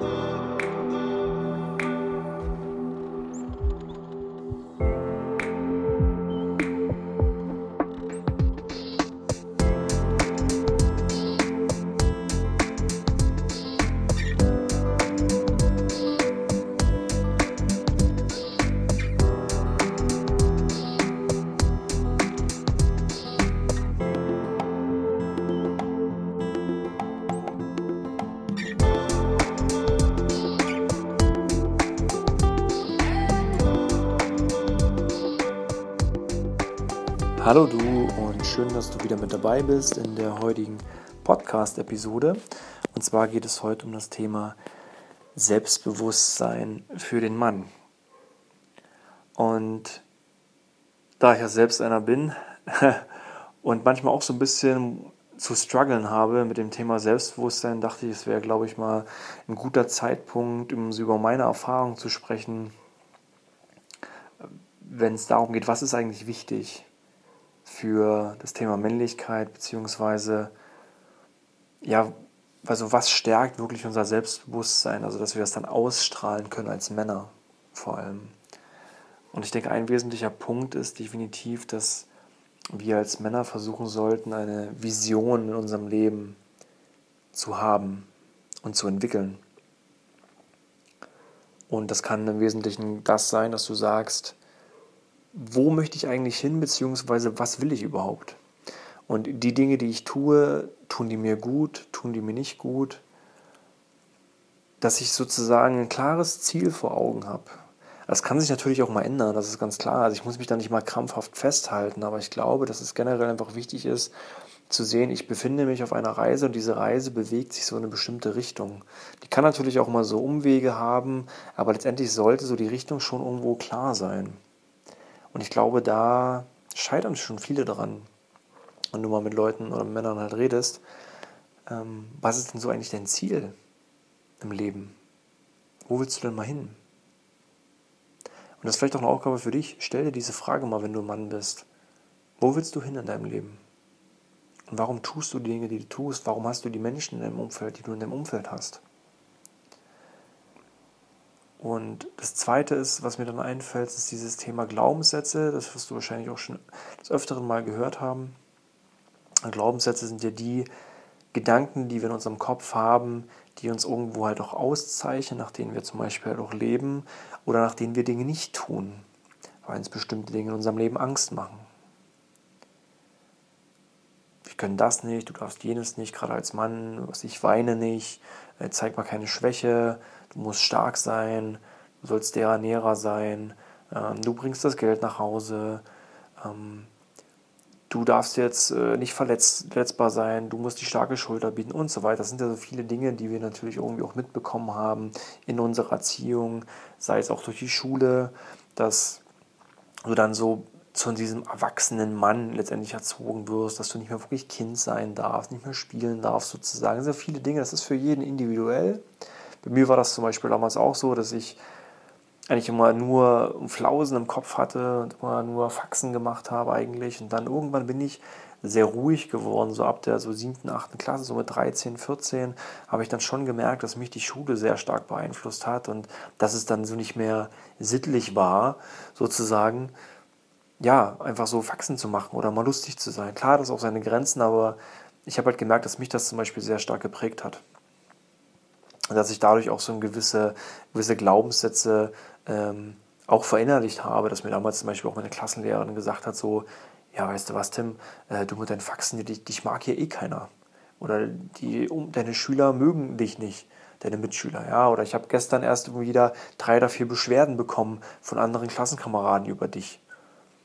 Oh. Hallo du und schön, dass du wieder mit dabei bist in der heutigen Podcast-Episode. Und zwar geht es heute um das Thema Selbstbewusstsein für den Mann. Und da ich ja selbst einer bin und manchmal auch so ein bisschen zu strugglen habe mit dem Thema Selbstbewusstsein, dachte ich, es wäre, glaube ich, mal ein guter Zeitpunkt, um über meine Erfahrungen zu sprechen, wenn es darum geht, was ist eigentlich wichtig für das Thema Männlichkeit, beziehungsweise, ja, also was stärkt wirklich unser Selbstbewusstsein, also dass wir das dann ausstrahlen können als Männer vor allem. Und ich denke, ein wesentlicher Punkt ist definitiv, dass wir als Männer versuchen sollten, eine Vision in unserem Leben zu haben und zu entwickeln. Und das kann im Wesentlichen das sein, dass du sagst, wo möchte ich eigentlich hin, beziehungsweise was will ich überhaupt? Und die Dinge, die ich tue, tun die mir gut, tun die mir nicht gut? Dass ich sozusagen ein klares Ziel vor Augen habe. Das kann sich natürlich auch mal ändern, das ist ganz klar. Also ich muss mich da nicht mal krampfhaft festhalten, aber ich glaube, dass es generell einfach wichtig ist, zu sehen, ich befinde mich auf einer Reise und diese Reise bewegt sich so in eine bestimmte Richtung. Die kann natürlich auch mal so Umwege haben, aber letztendlich sollte so die Richtung schon irgendwo klar sein. Und ich glaube, da scheitern schon viele dran. Wenn du mal mit Leuten oder Männern halt redest, ähm, was ist denn so eigentlich dein Ziel im Leben? Wo willst du denn mal hin? Und das ist vielleicht auch eine Aufgabe für dich. Stell dir diese Frage mal, wenn du ein Mann bist. Wo willst du hin in deinem Leben? Und warum tust du die Dinge, die du tust? Warum hast du die Menschen in deinem Umfeld, die du in deinem Umfeld hast? Und das Zweite ist, was mir dann einfällt, ist dieses Thema Glaubenssätze. Das wirst du wahrscheinlich auch schon des Öfteren mal gehört haben. Glaubenssätze sind ja die Gedanken, die wir in unserem Kopf haben, die uns irgendwo halt auch auszeichnen, nach denen wir zum Beispiel halt auch leben oder nach denen wir Dinge nicht tun, weil uns bestimmte Dinge in unserem Leben Angst machen. Wir können das nicht, du darfst jenes nicht, gerade als Mann, was ich weine nicht, äh, zeig mal keine Schwäche, du musst stark sein, du sollst der Ernährer sein, ähm, du bringst das Geld nach Hause, ähm, du darfst jetzt äh, nicht verletzbar sein, du musst die starke Schulter bieten und so weiter. Das sind ja so viele Dinge, die wir natürlich irgendwie auch mitbekommen haben in unserer Erziehung, sei es auch durch die Schule, dass du dann so zu diesem erwachsenen Mann letztendlich erzogen wirst, dass du nicht mehr wirklich Kind sein darfst, nicht mehr spielen darfst sozusagen. Das sind ja viele Dinge, das ist für jeden individuell. Bei mir war das zum Beispiel damals auch so, dass ich eigentlich immer nur Flausen im Kopf hatte und immer nur Faxen gemacht habe eigentlich. Und dann irgendwann bin ich sehr ruhig geworden, so ab der so siebten, achten Klasse, so mit 13, 14, habe ich dann schon gemerkt, dass mich die Schule sehr stark beeinflusst hat und dass es dann so nicht mehr sittlich war, sozusagen, ja, einfach so Faxen zu machen oder mal lustig zu sein. Klar, das hat auch seine Grenzen, aber ich habe halt gemerkt, dass mich das zum Beispiel sehr stark geprägt hat dass ich dadurch auch so gewisse, gewisse Glaubenssätze ähm, auch verinnerlicht habe, dass mir damals zum Beispiel auch meine Klassenlehrerin gesagt hat, so, ja, weißt du was, Tim, äh, du mit deinen Faxen, dich, dich mag hier eh keiner. Oder die, um, deine Schüler mögen dich nicht, deine Mitschüler. Ja, oder ich habe gestern erst wieder drei oder vier Beschwerden bekommen von anderen Klassenkameraden über dich.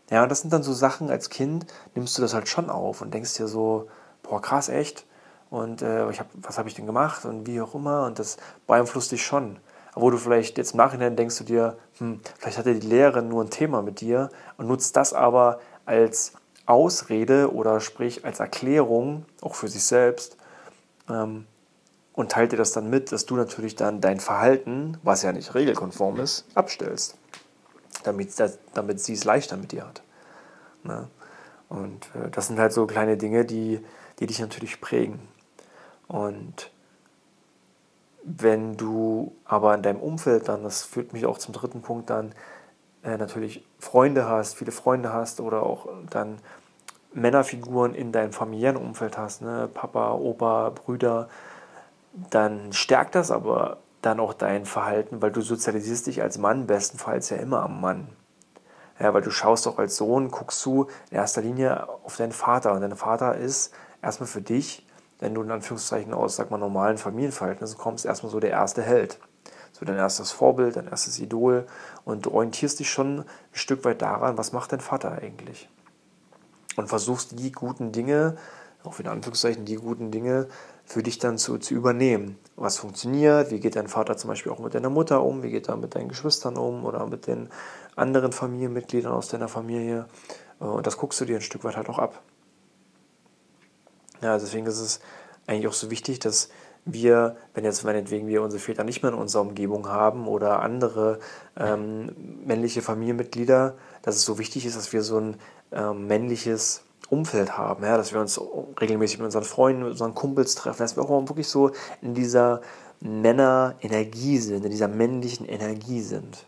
Ja, und das sind dann so Sachen, als Kind nimmst du das halt schon auf und denkst dir so, boah, krass, echt? Und äh, ich hab, was habe ich denn gemacht und wie auch immer und das beeinflusst dich schon. Wo du vielleicht jetzt im Nachhinein denkst du dir, hm, vielleicht hatte die Lehrerin nur ein Thema mit dir und nutzt das aber als Ausrede oder sprich als Erklärung, auch für sich selbst, ähm, und teilt dir das dann mit, dass du natürlich dann dein Verhalten, was ja nicht regelkonform ist, abstellst, damit, damit sie es leichter mit dir hat. Ne? Und äh, das sind halt so kleine Dinge, die, die dich natürlich prägen. Und Wenn du aber in deinem Umfeld dann, das führt mich auch zum dritten Punkt dann, äh, natürlich Freunde hast, viele Freunde hast oder auch dann Männerfiguren in deinem familiären Umfeld hast, ne? Papa, Opa, Brüder, dann stärkt das aber dann auch dein Verhalten, weil du sozialisierst dich als Mann bestenfalls ja immer am Mann. Ja, weil du schaust doch als Sohn, guckst du in erster Linie auf deinen Vater und dein Vater ist erstmal für dich, wenn du in Anführungszeichen aus, sag mal, normalen Familienverhältnissen kommst, erstmal so der erste Held. So dein erstes Vorbild, dein erstes Idol und du orientierst dich schon ein Stück weit daran, was macht dein Vater eigentlich? Und versuchst die guten Dinge, auch in Anführungszeichen die guten Dinge, für dich dann zu, zu übernehmen. Was funktioniert, wie geht dein Vater zum Beispiel auch mit deiner Mutter um, wie geht er mit deinen Geschwistern um oder mit den anderen Familienmitgliedern aus deiner Familie. Äh, und das guckst du dir ein Stück weit halt auch ab. Ja, deswegen ist es eigentlich auch so wichtig, dass wir, wenn jetzt meinetwegen wir unsere Väter nicht mehr in unserer Umgebung haben oder andere ähm, männliche Familienmitglieder, dass es so wichtig ist, dass wir so ein ähm, männliches Umfeld haben, ja, dass wir uns regelmäßig mit unseren Freunden, mit unseren Kumpels treffen, dass wir auch wirklich so in dieser Männer-Energie sind, in dieser männlichen Energie sind.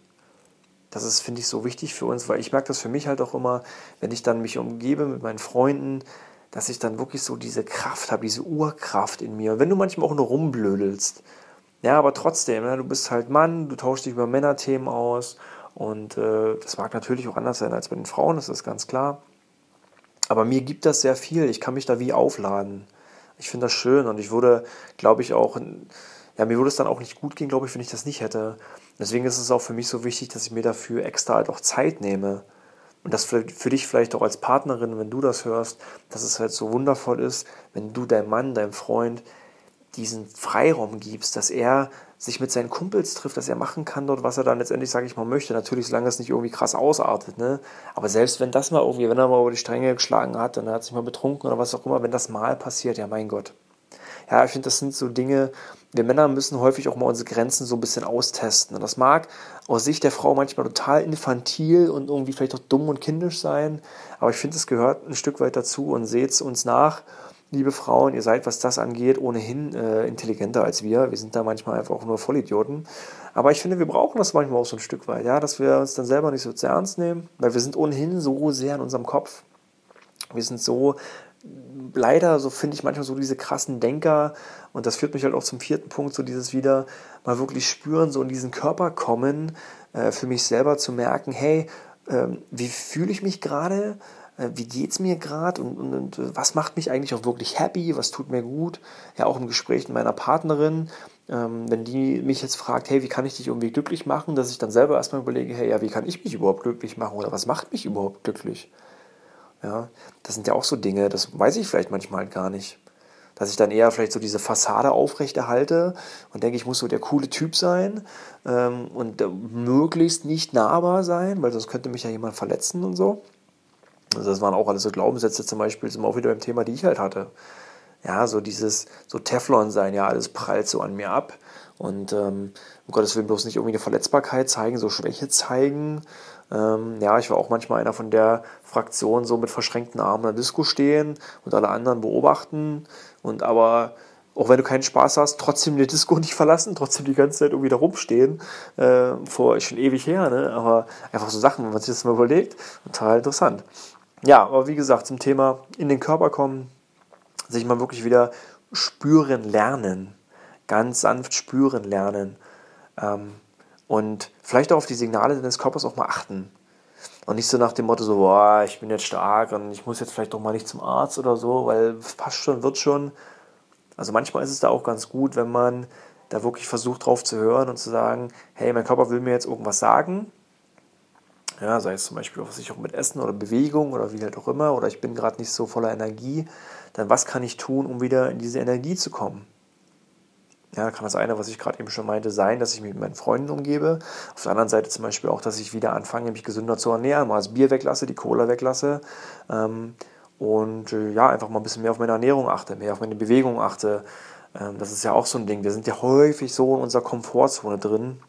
Das ist, finde ich, so wichtig für uns, weil ich merke das für mich halt auch immer, wenn ich dann mich umgebe mit meinen Freunden, dass ich dann wirklich so diese Kraft habe, diese Urkraft in mir. Wenn du manchmal auch nur rumblödelst, ja, aber trotzdem, ja, du bist halt Mann, du tauschst dich über Männerthemen aus und äh, das mag natürlich auch anders sein als bei den Frauen, das ist ganz klar. Aber mir gibt das sehr viel. Ich kann mich da wie aufladen. Ich finde das schön und ich würde, glaube ich, auch, ja, mir würde es dann auch nicht gut gehen, glaube ich, wenn ich das nicht hätte. Deswegen ist es auch für mich so wichtig, dass ich mir dafür extra halt auch Zeit nehme. Und das für, für dich vielleicht auch als Partnerin, wenn du das hörst, dass es halt so wundervoll ist, wenn du deinem Mann, deinem Freund diesen Freiraum gibst, dass er sich mit seinen Kumpels trifft, dass er machen kann dort, was er dann letztendlich, sage ich mal, möchte. Natürlich, solange es nicht irgendwie krass ausartet. Ne? Aber selbst wenn das mal irgendwie, wenn er mal über die Stränge geschlagen hat und er hat sich mal betrunken oder was auch immer, wenn das mal passiert, ja mein Gott. Ja, ich finde, das sind so Dinge, wir Männer müssen häufig auch mal unsere Grenzen so ein bisschen austesten. Und das mag aus Sicht der Frau manchmal total infantil und irgendwie vielleicht auch dumm und kindisch sein, aber ich finde, es gehört ein Stück weit dazu und seht es uns nach liebe Frauen, ihr seid, was das angeht, ohnehin äh, intelligenter als wir. Wir sind da manchmal einfach auch nur Vollidioten. Aber ich finde, wir brauchen das manchmal auch so ein Stück weit, ja, dass wir uns dann selber nicht so zu ernst nehmen, weil wir sind ohnehin so sehr in unserem Kopf. Wir sind so, leider, so finde ich manchmal so diese krassen Denker. Und das führt mich halt auch zum vierten Punkt, so dieses wieder mal wirklich spüren, so in diesen Körper kommen, äh, für mich selber zu merken, hey, äh, wie fühle ich mich gerade? Äh, wie geht es mir gerade und, und, und, äh, was macht mich eigentlich auch wirklich happy, was tut mir gut. Ja, auch im Gespräch mit meiner Partnerin, ähm, wenn die mich jetzt fragt, hey, wie kann ich dich irgendwie glücklich machen, dass ich dann selber erstmal überlege, hey, ja, wie kann ich mich überhaupt glücklich machen oder was macht mich überhaupt glücklich? Ja, das sind ja auch so Dinge, das weiß ich vielleicht manchmal halt gar nicht. Dass ich dann eher vielleicht so diese Fassade aufrechterhalte und denke, ich muss so der coole Typ sein ähm, und äh, möglichst nicht nahbar sein, weil sonst könnte mich ja jemand verletzen und so. Also das waren auch alles so Glaubenssätze zum Beispiel, sind wir auch wieder beim Thema, die ich halt hatte. Ja, so dieses, so Teflon sein, ja, alles prallt so an mir ab. Und ähm, um Gottes Willen bloß nicht irgendwie eine Verletzbarkeit zeigen, so Schwäche zeigen. Ähm, ja, ich war auch manchmal einer von der Fraktion, so mit verschränkten Armen in der Disco stehen und alle anderen beobachten. Und aber auch wenn du keinen Spaß hast, trotzdem die Disco nicht verlassen, trotzdem die ganze Zeit irgendwie da rumstehen. Äh, vor schon ewig her, ne? Aber einfach so Sachen, wenn man sich das mal überlegt, total interessant. Ja, aber wie gesagt, zum Thema in den Körper kommen, sich mal wirklich wieder spüren lernen. Ganz sanft spüren lernen. Ähm, und vielleicht auch auf die Signale deines Körpers auch mal achten. Und nicht so nach dem Motto so, boah, ich bin jetzt stark und ich muss jetzt vielleicht doch mal nicht zum Arzt oder so, weil passt schon, wird schon. Also manchmal ist es da auch ganz gut, wenn man da wirklich versucht drauf zu hören und zu sagen, hey, mein Körper will mir jetzt irgendwas sagen ja, sei es zum Beispiel ich auch mit Essen oder Bewegung oder wie halt auch immer, oder ich bin gerade nicht so voller Energie, dann was kann ich tun, um wieder in diese Energie zu kommen? Ja, kann das eine, was ich gerade eben schon meinte, sein, dass ich mich mit meinen Freunden umgebe. Auf der anderen Seite zum Beispiel auch, dass ich wieder anfange, mich gesünder zu ernähren, mal das Bier weglasse, die Cola weglasse ähm, und äh, ja, einfach mal ein bisschen mehr auf meine Ernährung achte, mehr auf meine Bewegung achte. Ähm, das ist ja auch so ein Ding. Wir sind ja häufig so in unserer Komfortzone drin,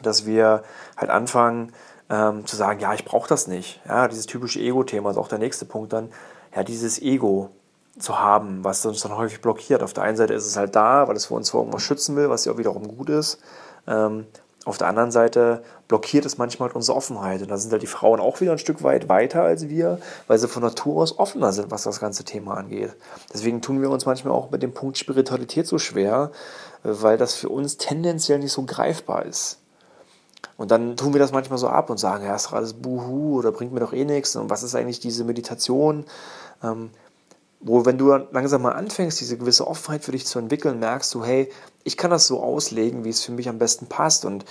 dass wir halt anfangen, ähm, zu sagen, ja, ich brauche das nicht. Ja, dieses typische Ego-Thema ist auch der nächste Punkt dann. Ja, dieses Ego. Zu haben, was uns dann häufig blockiert. Auf der einen Seite ist es halt da, weil es vor uns vor irgendwas schützen will, was ja auch wiederum gut ist. Ähm, auf der anderen Seite blockiert es manchmal halt unsere Offenheit. Und da sind halt die Frauen auch wieder ein Stück weit weiter als wir, weil sie von Natur aus offener sind, was das ganze Thema angeht. Deswegen tun wir uns manchmal auch mit dem Punkt Spiritualität so schwer, weil das für uns tendenziell nicht so greifbar ist. Und dann tun wir das manchmal so ab und sagen, ja, ist doch alles Buhu oder bringt mir doch eh nichts. Und was ist eigentlich diese Meditation? Ähm, wo, wenn du langsam mal anfängst, diese gewisse Offenheit für dich zu entwickeln, merkst du, hey, ich kann das so auslegen, wie es für mich am besten passt. Und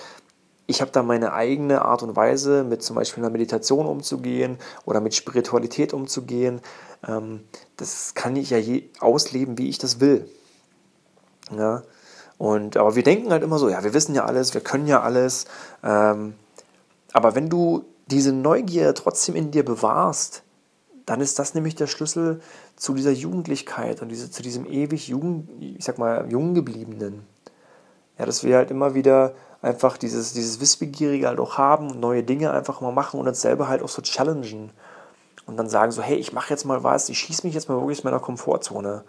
ich habe da meine eigene Art und Weise, mit zum Beispiel einer Meditation umzugehen oder mit Spiritualität umzugehen. Ähm, das kann ich ja je ausleben, wie ich das will. Ja? Und, aber wir denken halt immer so, ja, wir wissen ja alles, wir können ja alles. Ähm, aber wenn du diese Neugier trotzdem in dir bewahrst, dann ist das nämlich der Schlüssel zu dieser Jugendlichkeit und diese, zu diesem ewig jung, ich sag mal, jung. Ja, dass wir halt immer wieder einfach dieses, dieses Wissbegierige halt auch haben und neue Dinge einfach mal machen und uns selber halt auch so challengen. Und dann sagen so, hey, ich mache jetzt mal was, ich schieße mich jetzt mal wirklich aus meiner Komfortzone.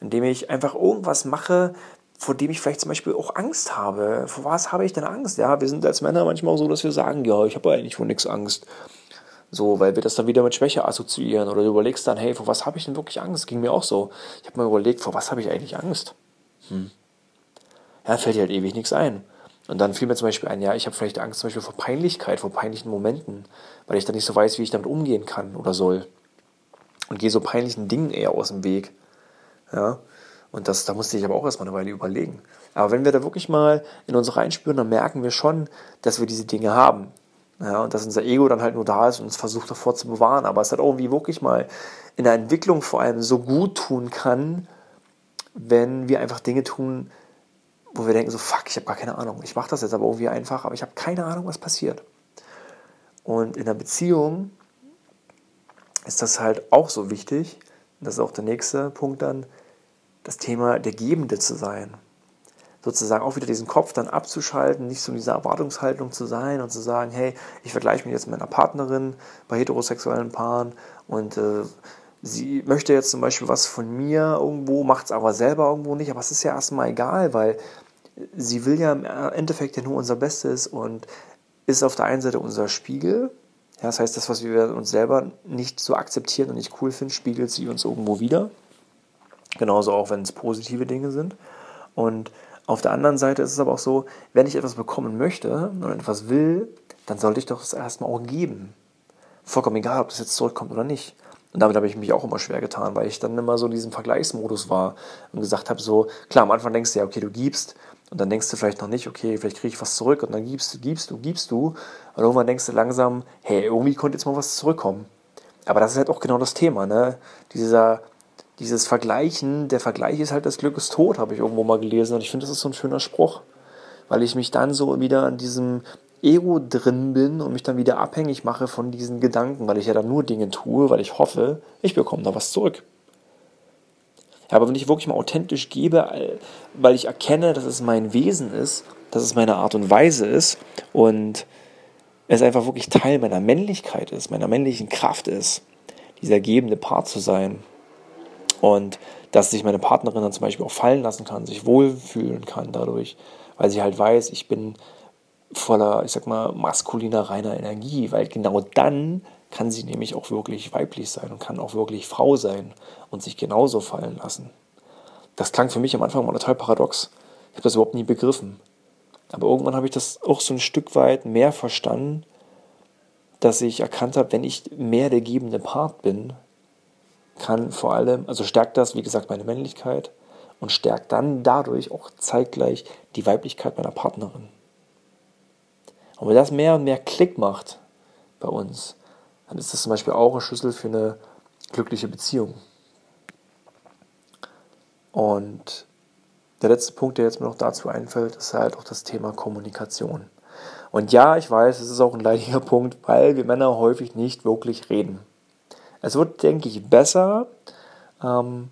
Indem ich einfach irgendwas mache, vor dem ich vielleicht zum Beispiel auch Angst habe. Vor was habe ich denn Angst? Ja, wir sind als Männer manchmal auch so, dass wir sagen, ja, ich habe eigentlich vor nichts Angst. So, weil wir das dann wieder mit Schwäche assoziieren. Oder du überlegst dann, hey, vor was habe ich denn wirklich Angst? Ging mir auch so. Ich habe mir überlegt, vor was habe ich eigentlich Angst? Hm. Ja, fällt dir halt ewig nichts ein. Und dann fiel mir zum Beispiel ein, ja, ich habe vielleicht Angst zum Beispiel vor Peinlichkeit, vor peinlichen Momenten, weil ich dann nicht so weiß, wie ich damit umgehen kann oder soll. Und gehe so peinlichen Dingen eher aus dem Weg. Ja. Und das, da musste ich aber auch erstmal eine Weile überlegen. Aber wenn wir da wirklich mal in uns reinspüren, dann merken wir schon, dass wir diese Dinge haben. Ja, und dass unser Ego dann halt nur da ist und uns versucht davor zu bewahren. Aber es hat irgendwie wirklich mal in der Entwicklung vor allem so gut tun kann, wenn wir einfach Dinge tun, wo wir denken so, fuck, ich habe gar keine Ahnung. Ich mache das jetzt aber irgendwie einfach, aber ich habe keine Ahnung, was passiert. Und in der Beziehung ist das halt auch so wichtig. Das ist auch der nächste Punkt dann, das Thema der Gebende zu sein. Sozusagen auch wieder diesen Kopf dann abzuschalten, nicht so in dieser Erwartungshaltung zu sein und zu sagen, hey, ich vergleiche mich jetzt mit meiner Partnerin bei heterosexuellen Paaren und äh, sie möchte jetzt zum Beispiel was von mir irgendwo, macht es aber selber irgendwo nicht, aber es ist ja erstmal egal, weil sie will ja im Endeffekt ja nur unser Bestes und ist auf der einen Seite unser Spiegel. Ja, das heißt, das, was wir uns selber nicht so akzeptieren und nicht cool finden, spiegelt sie uns irgendwo wieder. Genauso auch, wenn es positive Dinge sind. Und auf der anderen Seite ist es aber auch so, wenn ich etwas bekommen möchte und etwas will, dann sollte ich doch das erstmal auch geben. Vollkommen egal, ob das jetzt zurückkommt oder nicht. Und damit habe ich mich auch immer schwer getan, weil ich dann immer so in diesem Vergleichsmodus war und gesagt habe, so, klar, am Anfang denkst du ja, okay, du gibst und dann denkst du vielleicht noch nicht, okay, vielleicht kriege ich was zurück und dann gibst du, gibst du, gibst du und irgendwann denkst du langsam, hey, irgendwie konnte jetzt mal was zurückkommen. Aber das ist halt auch genau das Thema, ne? Dieser dieses Vergleichen, der Vergleich ist halt das Glück ist tot, habe ich irgendwo mal gelesen. Und ich finde, das ist so ein schöner Spruch, weil ich mich dann so wieder an diesem Ego drin bin und mich dann wieder abhängig mache von diesen Gedanken, weil ich ja dann nur Dinge tue, weil ich hoffe, ich bekomme da was zurück. Ja, aber wenn ich wirklich mal authentisch gebe, weil ich erkenne, dass es mein Wesen ist, dass es meine Art und Weise ist und es einfach wirklich Teil meiner Männlichkeit ist, meiner männlichen Kraft ist, dieser gebende Part zu sein, und dass sich meine Partnerin dann zum Beispiel auch fallen lassen kann, sich wohlfühlen kann dadurch, weil sie halt weiß, ich bin voller, ich sag mal, maskuliner, reiner Energie, weil genau dann kann sie nämlich auch wirklich weiblich sein und kann auch wirklich Frau sein und sich genauso fallen lassen. Das klang für mich am Anfang mal total paradox. Ich habe das überhaupt nie begriffen. Aber irgendwann habe ich das auch so ein Stück weit mehr verstanden, dass ich erkannt habe, wenn ich mehr der gebende Part bin, kann vor allem, also stärkt das, wie gesagt, meine Männlichkeit und stärkt dann dadurch auch zeitgleich die Weiblichkeit meiner Partnerin. Und wenn das mehr und mehr Klick macht bei uns, dann ist das zum Beispiel auch ein Schlüssel für eine glückliche Beziehung. Und der letzte Punkt, der jetzt mir noch dazu einfällt, ist halt auch das Thema Kommunikation. Und ja, ich weiß, es ist auch ein leidiger Punkt, weil wir Männer häufig nicht wirklich reden. Es wird, denke ich, besser, ähm,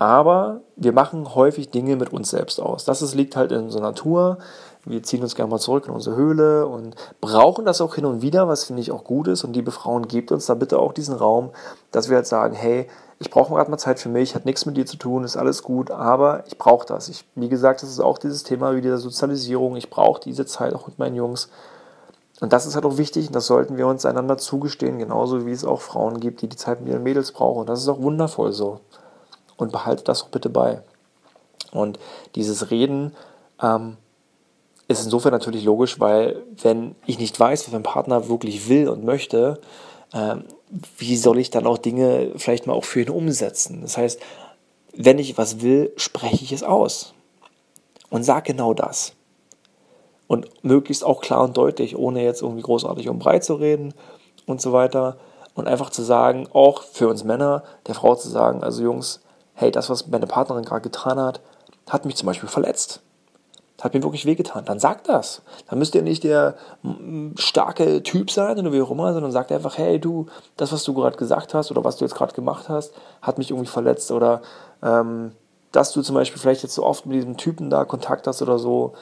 aber wir machen häufig Dinge mit uns selbst aus. Das ist, liegt halt in unserer Natur. wir ziehen uns gerne mal zurück in unsere Höhle und brauchen das auch hin und wieder, was finde ich auch gut ist. Und liebe Frauen, gebt uns da bitte auch diesen Raum, dass wir halt sagen, hey, ich brauche gerade mal Zeit für mich, hat nichts mit dir zu tun, ist alles gut, aber ich brauche das. Ich, wie gesagt, das ist auch dieses Thema wie der Sozialisierung. Ich brauche diese Zeit auch mit meinen Jungs. Und das ist halt auch wichtig und das sollten wir uns einander zugestehen, genauso wie es auch Frauen gibt, die die Zeit mit ihren Mädels brauchen. Und das ist auch wundervoll so. Und behaltet das auch bitte bei. Und dieses Reden ähm, ist insofern natürlich logisch, weil wenn ich nicht weiß, was mein Partner wirklich will und möchte, ähm, wie soll ich dann auch Dinge vielleicht mal auch für ihn umsetzen? Das heißt, wenn ich was will, spreche ich es aus und sage genau das. Und möglichst auch klar und deutlich, ohne jetzt irgendwie großartig um breit zu reden und so weiter. Und einfach zu sagen, auch für uns Männer, der Frau zu sagen, also Jungs, hey, das, was meine Partnerin gerade getan hat, hat mich zum Beispiel verletzt. Hat mir wirklich wehgetan. Dann sagt das. Dann müsst ihr nicht der starke Typ sein oder wie auch immer, sondern sagt einfach, hey du, das, was du gerade gesagt hast oder was du jetzt gerade gemacht hast, hat mich irgendwie verletzt. Oder ähm, dass du zum Beispiel vielleicht jetzt so oft mit diesem Typen da Kontakt hast oder so,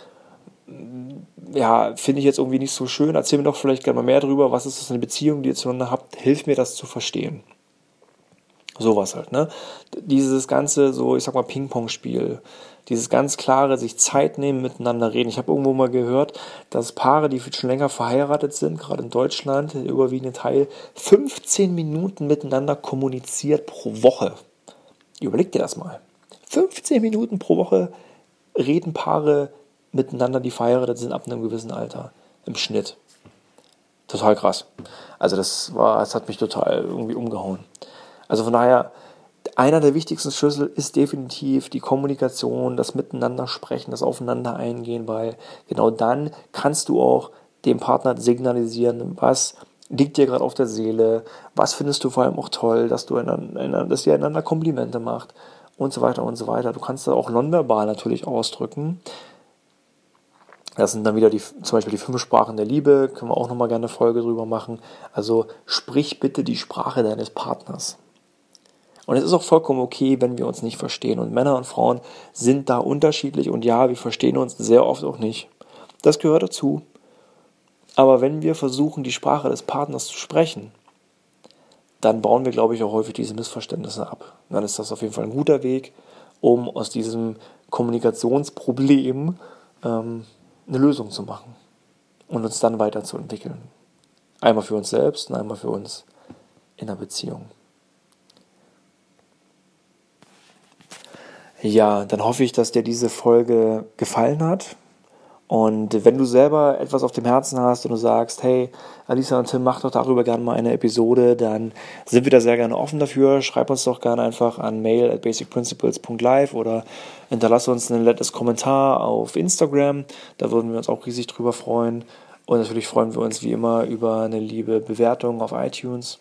ja, finde ich jetzt irgendwie nicht so schön. Erzähl mir doch vielleicht gerne mal mehr drüber. Was ist das für eine Beziehung, die ihr zueinander habt? Hilf mir das zu verstehen. Sowas halt, ne? Dieses ganze, so, ich sag mal, Ping-Pong-Spiel, dieses ganz klare, sich Zeit nehmen, miteinander reden. Ich habe irgendwo mal gehört, dass Paare, die schon länger verheiratet sind, gerade in Deutschland, der überwiegende Teil, 15 Minuten miteinander kommuniziert pro Woche. Überleg dir das mal. 15 Minuten pro Woche reden Paare miteinander, die verheiratet sind, ab einem gewissen Alter. Im Schnitt. Total krass. Also das war, das hat mich total irgendwie umgehauen. Also von daher, einer der wichtigsten Schlüssel ist definitiv die Kommunikation, das Miteinander sprechen, das Aufeinander eingehen, weil genau dann kannst du auch dem Partner signalisieren, was liegt dir gerade auf der Seele, was findest du vor allem auch toll, dass du einander, dass ihr einander Komplimente macht und so weiter und so weiter. Du kannst da auch nonverbal natürlich ausdrücken. Das sind dann wieder die, zum Beispiel die fünf Sprachen der Liebe, können wir auch nochmal gerne eine Folge drüber machen. Also sprich bitte die Sprache deines Partners. Und es ist auch vollkommen okay, wenn wir uns nicht verstehen. Und Männer und Frauen sind da unterschiedlich und ja, wir verstehen uns sehr oft auch nicht. Das gehört dazu. Aber wenn wir versuchen, die Sprache des Partners zu sprechen, dann bauen wir, glaube ich, auch häufig diese Missverständnisse ab. Und dann ist das auf jeden Fall ein guter Weg, um aus diesem Kommunikationsproblem ähm, eine Lösung zu machen und uns dann weiterzuentwickeln. Einmal für uns selbst und einmal für uns in der Beziehung. Ja, dann hoffe ich, dass dir diese Folge gefallen hat. Und wenn du selber etwas auf dem Herzen hast und du sagst, hey, Alisa und Tim, mach doch darüber gerne mal eine Episode, dann sind wir da sehr gerne offen dafür. Schreib uns doch gerne einfach an mail at basicprinciples.live oder hinterlasse uns ein nettes Kommentar auf Instagram. Da würden wir uns auch riesig drüber freuen. Und natürlich freuen wir uns wie immer über eine liebe Bewertung auf iTunes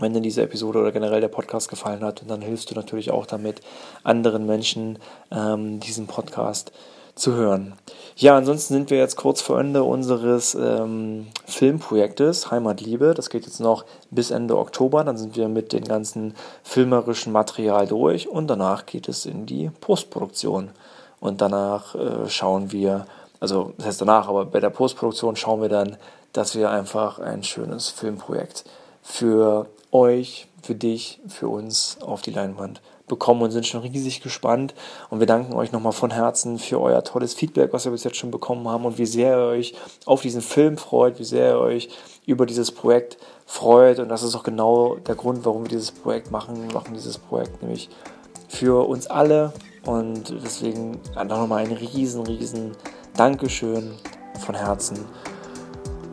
wenn dir diese Episode oder generell der Podcast gefallen hat, dann hilfst du natürlich auch damit, anderen Menschen ähm, diesen Podcast zu hören. Ja, ansonsten sind wir jetzt kurz vor Ende unseres ähm, Filmprojektes Heimatliebe. Das geht jetzt noch bis Ende Oktober. Dann sind wir mit dem ganzen filmerischen Material durch und danach geht es in die Postproduktion. Und danach äh, schauen wir, also das heißt danach, aber bei der Postproduktion schauen wir dann, dass wir einfach ein schönes Filmprojekt für euch, für dich, für uns auf die Leinwand bekommen und sind schon riesig gespannt. Und wir danken euch nochmal von Herzen für euer tolles Feedback, was wir bis jetzt schon bekommen haben und wie sehr ihr euch auf diesen Film freut, wie sehr ihr euch über dieses Projekt freut. Und das ist auch genau der Grund, warum wir dieses Projekt machen. Wir machen dieses Projekt nämlich für uns alle. Und deswegen nochmal ein riesen, riesen Dankeschön von Herzen.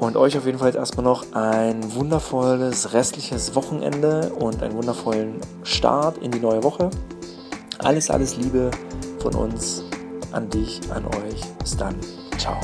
Und euch auf jeden Fall jetzt erstmal noch ein wundervolles restliches Wochenende und einen wundervollen Start in die neue Woche. Alles, alles Liebe von uns an dich, an euch. Bis dann. Ciao.